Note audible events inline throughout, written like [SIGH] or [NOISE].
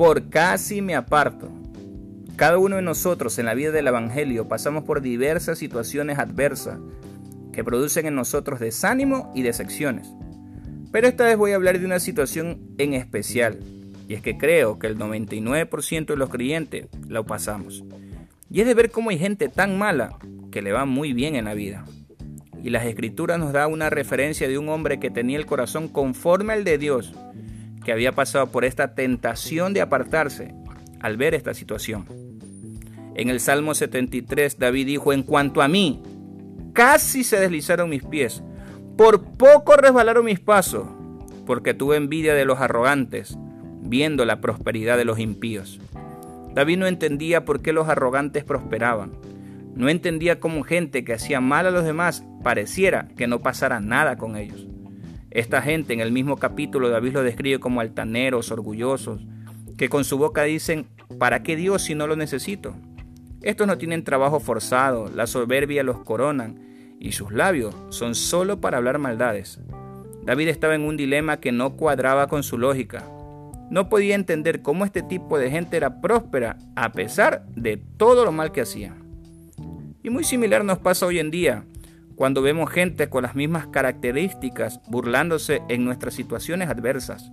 por casi me aparto. Cada uno de nosotros en la vida del Evangelio pasamos por diversas situaciones adversas que producen en nosotros desánimo y decepciones. Pero esta vez voy a hablar de una situación en especial, y es que creo que el 99% de los creyentes lo pasamos. Y es de ver cómo hay gente tan mala que le va muy bien en la vida. Y las escrituras nos da una referencia de un hombre que tenía el corazón conforme al de Dios, había pasado por esta tentación de apartarse al ver esta situación. En el Salmo 73 David dijo, en cuanto a mí, casi se deslizaron mis pies, por poco resbalaron mis pasos, porque tuve envidia de los arrogantes, viendo la prosperidad de los impíos. David no entendía por qué los arrogantes prosperaban. No entendía cómo gente que hacía mal a los demás pareciera que no pasara nada con ellos. Esta gente en el mismo capítulo David lo describe como altaneros, orgullosos, que con su boca dicen, ¿para qué Dios si no lo necesito? Estos no tienen trabajo forzado, la soberbia los coronan y sus labios son solo para hablar maldades. David estaba en un dilema que no cuadraba con su lógica. No podía entender cómo este tipo de gente era próspera a pesar de todo lo mal que hacía. Y muy similar nos pasa hoy en día, cuando vemos gente con las mismas características burlándose en nuestras situaciones adversas.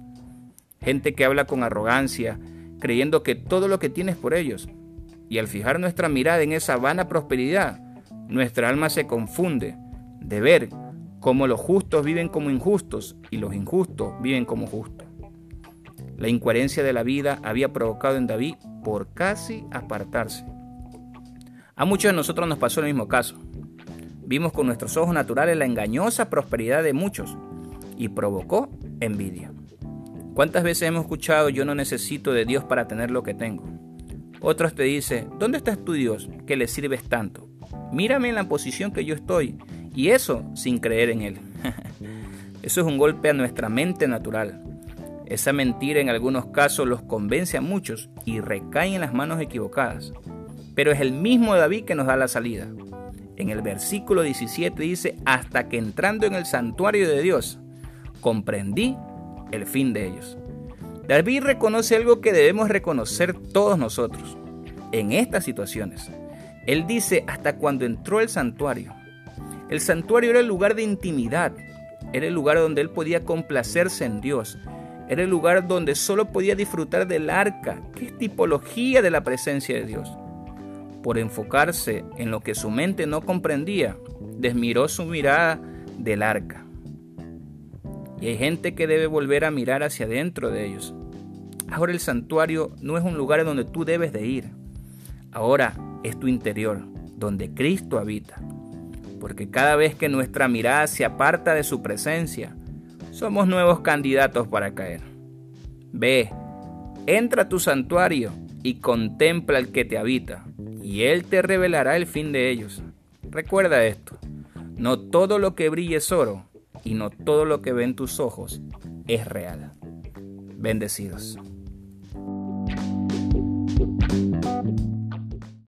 Gente que habla con arrogancia, creyendo que todo lo que tiene es por ellos. Y al fijar nuestra mirada en esa vana prosperidad, nuestra alma se confunde de ver cómo los justos viven como injustos y los injustos viven como justos. La incoherencia de la vida había provocado en David por casi apartarse. A muchos de nosotros nos pasó el mismo caso. Vimos con nuestros ojos naturales la engañosa prosperidad de muchos y provocó envidia. ¿Cuántas veces hemos escuchado yo no necesito de Dios para tener lo que tengo? Otros te dicen, ¿dónde estás tu Dios que le sirves tanto? Mírame en la posición que yo estoy. Y eso sin creer en Él. [LAUGHS] eso es un golpe a nuestra mente natural. Esa mentira en algunos casos los convence a muchos y recae en las manos equivocadas. Pero es el mismo David que nos da la salida. En el versículo 17 dice, hasta que entrando en el santuario de Dios, comprendí el fin de ellos. David reconoce algo que debemos reconocer todos nosotros en estas situaciones. Él dice hasta cuando entró el santuario. El santuario era el lugar de intimidad, era el lugar donde él podía complacerse en Dios, era el lugar donde solo podía disfrutar del arca, que es tipología de la presencia de Dios. Por enfocarse en lo que su mente no comprendía, desmiró su mirada del arca. Y hay gente que debe volver a mirar hacia adentro de ellos. Ahora el santuario no es un lugar donde tú debes de ir. Ahora es tu interior, donde Cristo habita. Porque cada vez que nuestra mirada se aparta de su presencia, somos nuevos candidatos para caer. Ve, entra a tu santuario y contempla al que te habita, y Él te revelará el fin de ellos. Recuerda esto, no todo lo que brille es oro, y no todo lo que ven tus ojos es real. Bendecidos.